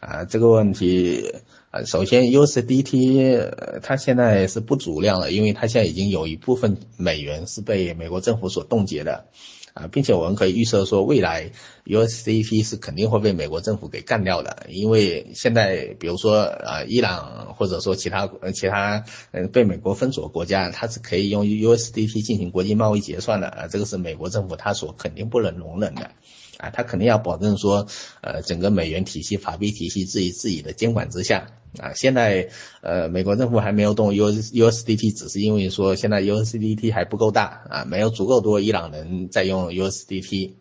啊，这个问题啊，首先 USDT 它现在是不足量了，因为它现在已经有一部分美元是被美国政府所冻结的啊，并且我们可以预测说，未来 USDT 是肯定会被美国政府给干掉的，因为现在比如说啊，伊朗或者说其他其他嗯被美国封锁国家，它是可以用 USDT 进行国际贸易结算的啊，这个是美国政府它所肯定不能容忍的。啊，他肯定要保证说，呃，整个美元体系、法币体系自己自己的监管之下。啊，现在呃，美国政府还没有动 U USDT，只是因为说现在 USDT 还不够大啊，没有足够多伊朗人在用 USDT。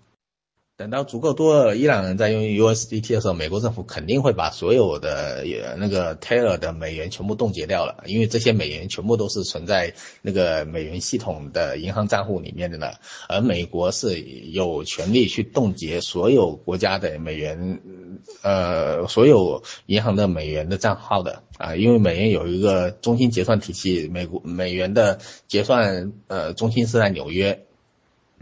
等到足够多伊朗人在用 USDT 的时候，美国政府肯定会把所有的那个 Taylor 的美元全部冻结掉了，因为这些美元全部都是存在那个美元系统的银行账户里面的呢。而美国是有权利去冻结所有国家的美元，呃，所有银行的美元的账号的啊，因为美元有一个中心结算体系，美国美元的结算呃中心是在纽约。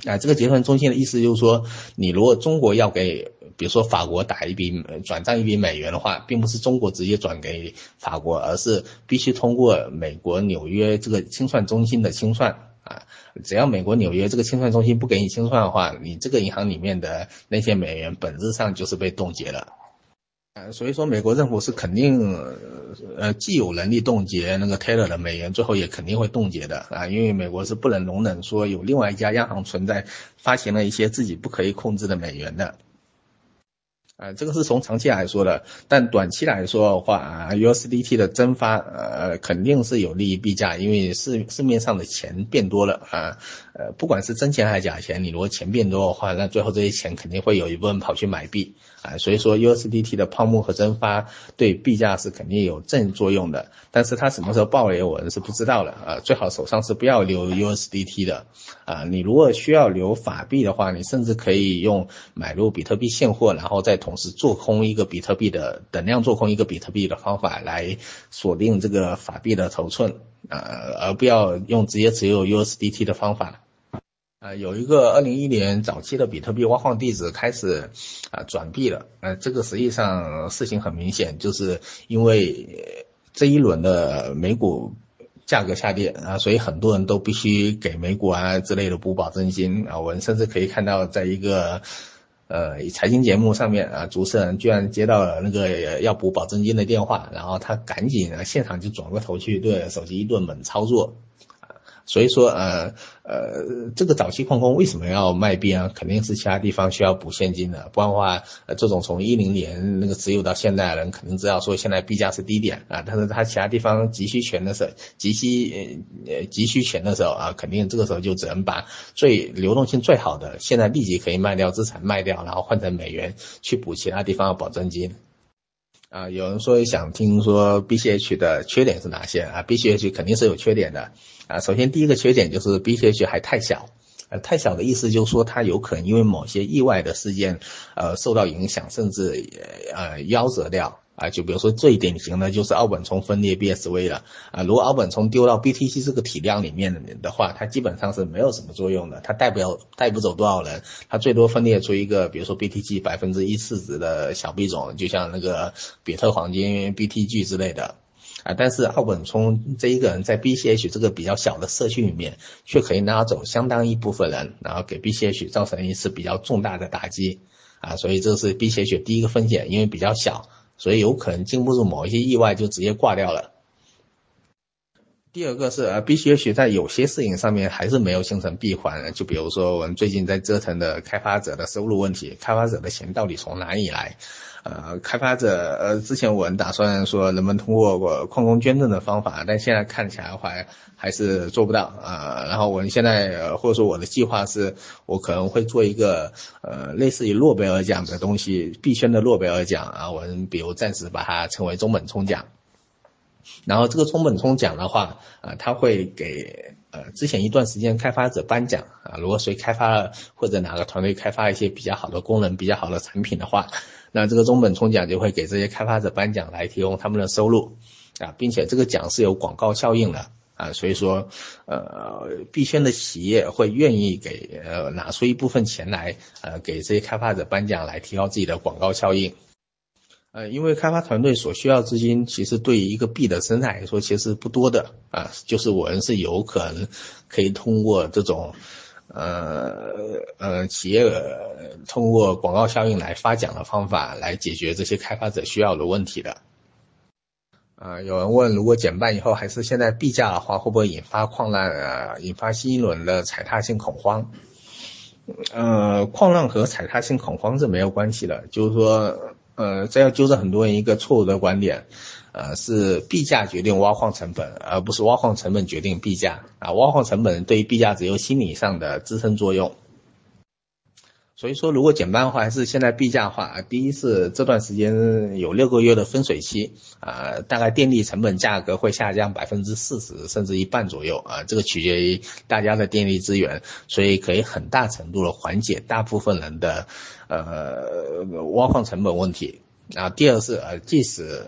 啊，这个结算中心的意思就是说，你如果中国要给，比如说法国打一笔转账一笔美元的话，并不是中国直接转给法国，而是必须通过美国纽约这个清算中心的清算啊。只要美国纽约这个清算中心不给你清算的话，你这个银行里面的那些美元本质上就是被冻结了。啊，所以说美国政府是肯定，呃，既有能力冻结那个 Taylor 的美元，最后也肯定会冻结的啊，因为美国是不能容忍说有另外一家央行存在发行了一些自己不可以控制的美元的。啊，这个是从长期来说的，但短期来说的话啊，USDT 的增发，呃，肯定是有利于币价，因为市市面上的钱变多了啊，呃，不管是真钱还是假钱，你如果钱变多的话，那最后这些钱肯定会有一部分跑去买币啊，所以说 USDT 的泡沫和增发对币价是肯定有正作用的，但是它什么时候爆雷，我们是不知道的啊，最好手上是不要留 USDT 的啊，你如果需要留法币的话，你甚至可以用买入比特币现货，然后再。同时做空一个比特币的等量做空一个比特币的方法来锁定这个法币的头寸啊，而不要用直接持有 USDT 的方法啊。有一个二零一年早期的比特币挖矿地址开始啊转币了，呃，这个实际上事情很明显，就是因为这一轮的美股价格下跌啊，所以很多人都必须给美股啊之类的补保证金啊。我们甚至可以看到，在一个呃，财经节目上面啊，主持人居然接到了那个要补保证金的电话，然后他赶紧啊现场就转过头去对手机一顿猛操作，所以说，呃呃，这个早期矿工为什么要卖币啊？肯定是其他地方需要补现金的，不然的话，呃，这种从一零年那个持有到现在的人，肯定知道说现在币价是低点啊，但是他其他地方急需钱的时候，急需呃急需钱的时候啊，肯定这个时候就只能把最流动性最好的，现在立即可以卖掉资产卖掉，然后换成美元去补其他地方的保证金。啊，有人说想听说 BCH 的缺点是哪些啊？BCH 肯定是有缺点的啊。首先第一个缺点就是 BCH 还太小，呃，太小的意思就是说它有可能因为某些意外的事件，呃，受到影响，甚至呃夭折掉。啊，就比如说最典型的就是奥本聪分裂 BSV 了啊。如果奥本聪丢到 BTC 这个体量里面的话，它基本上是没有什么作用的，它带不了带不走多少人，它最多分裂出一个，比如说 BTC 百分之一市值的小币种，就像那个比特黄金 BTG 之类的啊。但是奥本聪这一个人在 BCH 这个比较小的社区里面，却可以拿走相当一部分人，然后给 BCH 造成一次比较重大的打击啊。所以这是 BCH 第一个风险，因为比较小。所以有可能经不住某一些意外就直接挂掉了。第二个是呃，BCH 在有些事情上面还是没有形成闭环，就比如说我们最近在折腾的开发者的收入问题，开发者的钱到底从哪里来？呃，开发者呃，之前我们打算说能不能通过我矿工捐赠的方法，但现在看起来的话还是做不到啊。然后我们现在或者说我的计划是，我可能会做一个呃类似于诺贝尔奖的东西，币圈的诺贝尔奖啊，我们比如暂时把它称为中本聪奖。然后这个中本聪奖的话，呃，他会给呃之前一段时间开发者颁奖啊，如果谁开发了或者哪个团队开发一些比较好的功能、比较好的产品的话。那这个中本聪奖就会给这些开发者颁奖来提供他们的收入啊，并且这个奖是有广告效应的啊，所以说呃币圈的企业会愿意给呃拿出一部分钱来呃给这些开发者颁奖来提高自己的广告效应，呃因为开发团队所需要资金其实对于一个币的生态来说其实不多的啊，就是我们是有可能可以通过这种。呃呃，企业通过广告效应来发奖的方法来解决这些开发者需要的问题的。啊，有人问，如果减半以后还是现在币价的话，会不会引发矿难啊？引发新一轮的踩踏性恐慌？呃，矿难和踩踏性恐慌是没有关系的，就是说，呃，这要纠正很多人一个错误的观点。呃，是币价决定挖矿成本，而不是挖矿成本决定币价啊。挖矿成本对于币价只有心理上的支撑作用。所以说，如果减半的话，还是现在币价的话，第一是这段时间有六个月的分水期啊，大概电力成本价格会下降百分之四十甚至一半左右啊，这个取决于大家的电力资源，所以可以很大程度的缓解大部分人的呃挖矿成本问题。啊，第二是呃，即使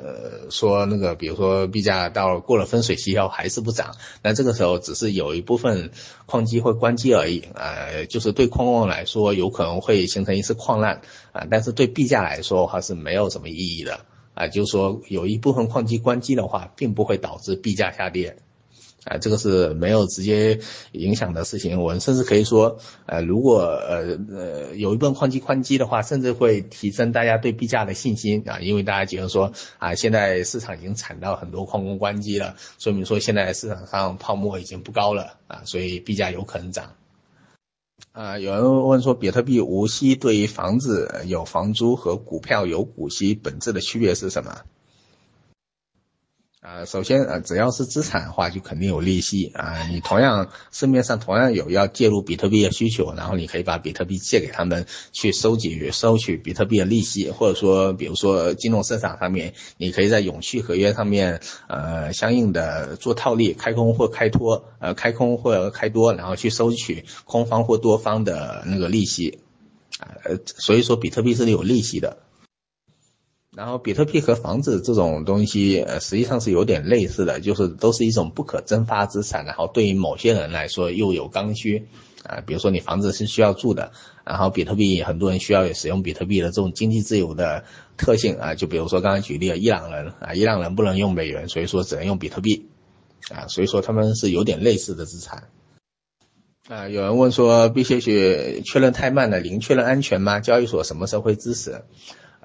说那个，比如说币价到过了分水期以后还是不涨，那这个时候只是有一部分矿机会关机而已，呃，就是对矿工来说有可能会形成一次矿难啊，但是对币价来说话是没有什么意义的啊，就是说有一部分矿机关机的话，并不会导致币价下跌。啊，这个是没有直接影响的事情。我们甚至可以说，呃，如果呃呃有一部分矿机关机的话，甚至会提升大家对币价的信心啊，因为大家觉得说啊，现在市场已经惨到很多矿工关机了，说明说现在市场上泡沫已经不高了啊，所以币价有可能涨。啊，有人问说，比特币无息对于房子有房租和股票有股息本质的区别是什么？啊，首先呃，只要是资产的话，就肯定有利息啊。你同样市面上同样有要介入比特币的需求，然后你可以把比特币借给他们去收集收取比特币的利息，或者说比如说金融市场上面，你可以在永续合约上面呃相应的做套利，开空或开多，呃开空或开多，然后去收取空方或多方的那个利息啊，所以说比特币是有利息的。然后，比特币和房子这种东西，呃，实际上是有点类似的，就是都是一种不可蒸发资产。然后，对于某些人来说又有刚需，啊，比如说你房子是需要住的，然后比特币很多人需要使用比特币的这种经济自由的特性啊，就比如说刚刚举例的伊朗人啊，伊朗人不能用美元，所以说只能用比特币，啊，所以说他们是有点类似的资产。啊，有人问说，必须去确认太慢了，零确认安全吗？交易所什么时候会支持？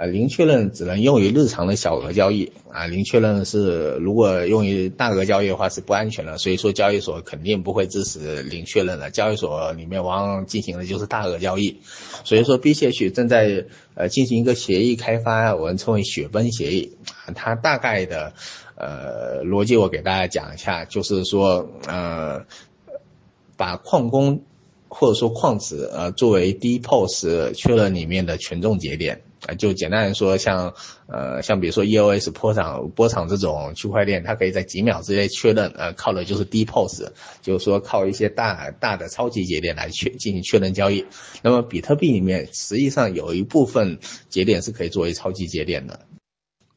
呃，零确认只能用于日常的小额交易啊，零确认是如果用于大额交易的话是不安全的，所以说交易所肯定不会支持零确认的，交易所里面往往进行的就是大额交易，所以说 B 协 H 正在呃进行一个协议开发，我们称为雪崩协议，它大概的呃逻辑我给大家讲一下，就是说呃把矿工或者说矿池呃作为 DPoS 确认里面的权重节点。啊，就简单来说，像呃，像比如说 EOS 波场波场这种区块链，它可以在几秒之内确认，呃，靠的就是 DPoS，就是说靠一些大大的超级节点来确进行确认交易。那么比特币里面实际上有一部分节点是可以作为超级节点的。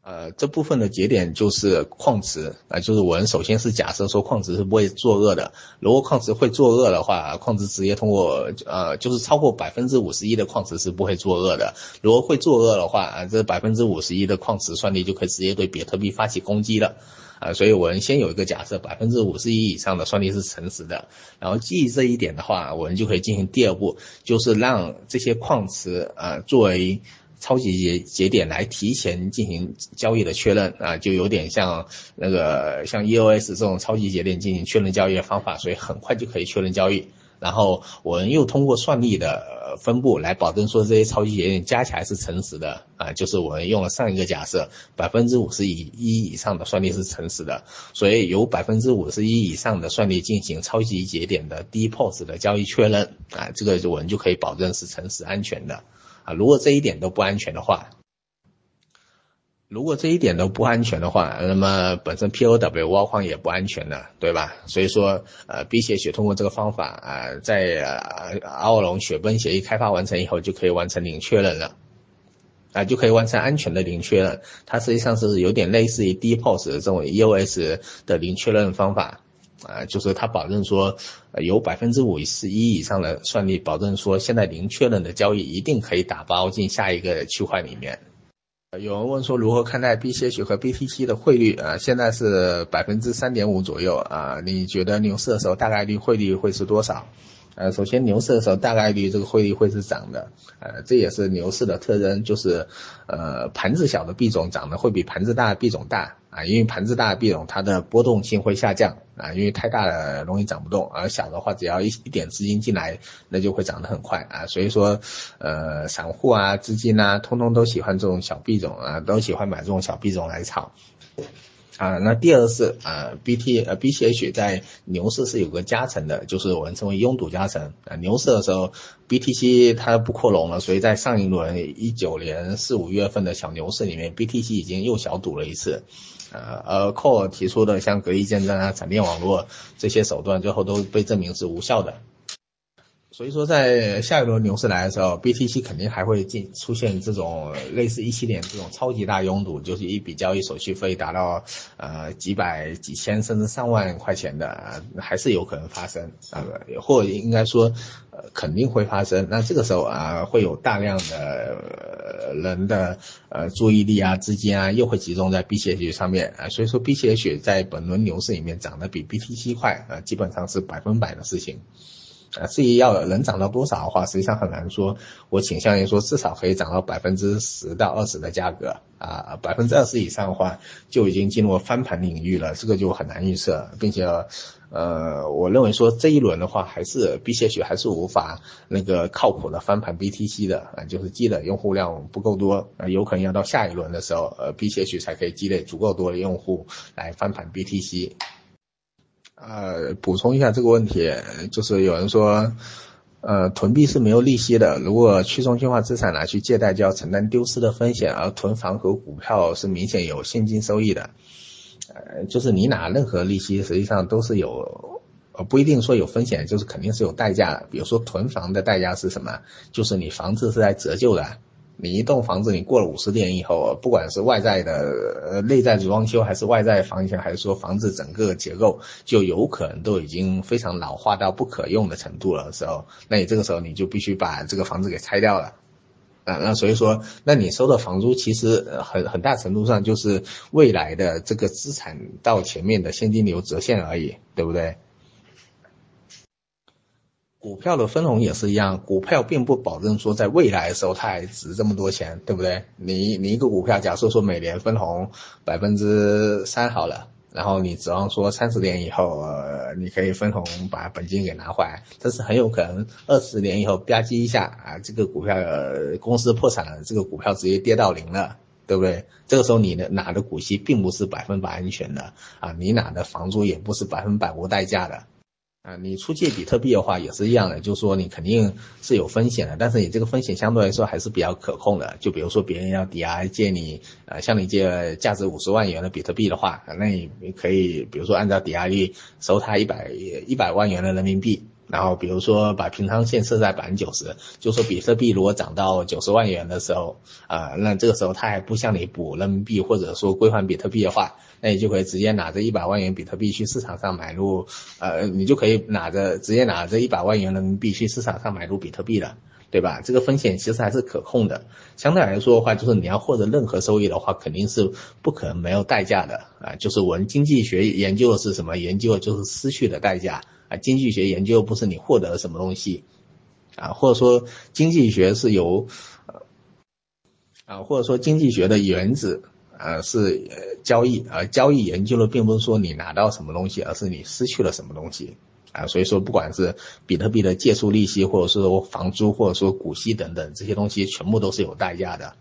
呃，这部分的节点就是矿池啊，就是我们首先是假设说矿池是不会作恶的。如果矿池会作恶的话，矿池直接通过呃，就是超过百分之五十一的矿池是不会作恶的。如果会作恶的话啊，这百分之五十一的矿池算力就可以直接对比特币发起攻击了啊。所以我们先有一个假设，百分之五十一以上的算力是诚实的。然后基于这一点的话，我们就可以进行第二步，就是让这些矿池啊作为。超级节节点来提前进行交易的确认啊，就有点像那个像 EOS 这种超级节点进行确认交易的方法，所以很快就可以确认交易。然后我们又通过算力的分布来保证说这些超级节点加起来是诚实的啊，就是我们用了上一个假设，百分之五十以一以上的算力是诚实的，所以有百分之五十一以上的算力进行超级节点的 DPoS 的交易确认啊，这个我们就可以保证是诚实安全的。啊，如果这一点都不安全的话，如果这一点都不安全的话，那么本身 POW 挖矿也不安全的，对吧？所以说，呃，B 协议通过这个方法啊，在阿沃隆雪崩协议开发完成以后，就可以完成零确认了，啊，就可以完成安全的零确认。它实际上是有点类似于 DPoS 这种 EOS 的零确认方法。啊，就是他保证说，有百分之五十一以上的算力，保证说现在零确认的交易一定可以打包进下一个区块里面。有人问说如何看待 BCH 和 BTC 的汇率啊？现在是百分之三点五左右啊，你觉得牛市的时候大概率汇率会是多少？呃，首先牛市的时候大概率这个汇率会是涨的，呃，这也是牛市的特征，就是呃盘子小的币种涨的会比盘子大的币种大啊，因为盘子大的币种它的波动性会下降啊，因为太大的容易涨不动，而小的话只要一一点资金进来，那就会涨得很快啊，所以说呃散户啊资金啊，通通都喜欢这种小币种啊，都喜欢买这种小币种来炒。啊，那第二是啊，B T 呃 B C H 在牛市是有个加成的，就是我们称为拥堵加成啊。牛市的时候，B T C 它不扩容了，所以在上一轮一九年四五月份的小牛市里面，B T C 已经又小赌了一次，呃，而 Core 提出的像隔离见证啊、闪电网络这些手段，最后都被证明是无效的。所以说，在下一轮牛市来的时候，BTC 肯定还会进出现这种类似一七年这种超级大拥堵，就是一笔交易手续费达到呃几百、几千甚至上万块钱的，还是有可能发生啊，或应该说呃肯定会发生。那这个时候啊，会有大量的呃人的呃注意力啊、资金啊，又会集中在 BCH 上面啊，所以说 BCH 在本轮牛市里面涨得比 BTC 快啊，基本上是百分百的事情。啊，至于要能涨到多少的话，实际上很难说。我倾向于说，至少可以涨到百分之十到二十的价格啊，百分之二十以上的话，就已经进入翻盘领域了，这个就很难预测，并且，呃，我认为说这一轮的话，还是 B 些许还是无法那个靠谱的翻盘 BTC 的啊，就是积累用户量不够多啊，有可能要到下一轮的时候，呃，B 些许才可以积累足够多的用户来翻盘 BTC。呃，补充一下这个问题，就是有人说，呃，囤币是没有利息的，如果去中心化资产拿去借贷，就要承担丢失的风险，而囤房和股票是明显有现金收益的。呃，就是你拿任何利息，实际上都是有，呃，不一定说有风险，就是肯定是有代价的。比如说囤房的代价是什么？就是你房子是在折旧的。你一栋房子，你过了五十年以后，不管是外在的呃内在装修，还是外在房型，还是说房子整个结构，就有可能都已经非常老化到不可用的程度了时候，那你这个时候你就必须把这个房子给拆掉了，啊，那所以说，那你收的房租其实很很大程度上就是未来的这个资产到前面的现金流折现而已，对不对？股票的分红也是一样，股票并不保证说在未来的时候它还值这么多钱，对不对？你你一个股票，假设说每年分红百分之三好了，然后你指望说三十年以后，呃，你可以分红把本金给拿回来，但是很有可能二十年以后吧唧一下啊，这个股票公司破产了，这个股票直接跌到零了，对不对？这个时候你的拿的股息并不是百分百安全的啊，你拿的房租也不是百分百无代价的。啊，你出借比特币的话也是一样的，就是说你肯定是有风险的，但是你这个风险相对来说还是比较可控的。就比如说别人要抵押借你，呃，向你借价值五十万元的比特币的话，那你可以比如说按照抵押率收他一百一百万元的人民币。然后比如说把平仓线设在百分之九十，就说比特币如果涨到九十万元的时候，啊，那这个时候他还不向你补人民币或者说归还比特币的话，那你就可以直接拿着一百万元比特币去市场上买入，呃，你就可以拿着直接拿着一百万元人民币去市场上买入比特币了，对吧？这个风险其实还是可控的。相对来说的话，就是你要获得任何收益的话，肯定是不可能没有代价的啊。就是我们经济学研究的是什么？研究的就是失去的代价。啊，经济学研究不是你获得了什么东西，啊，或者说经济学是由，啊，或者说经济学的原子啊是交易，而交易研究的并不是说你拿到什么东西，而是你失去了什么东西，啊，所以说不管是比特币的借出利息，或者是房租，或者说股息等等这些东西，全部都是有代价的。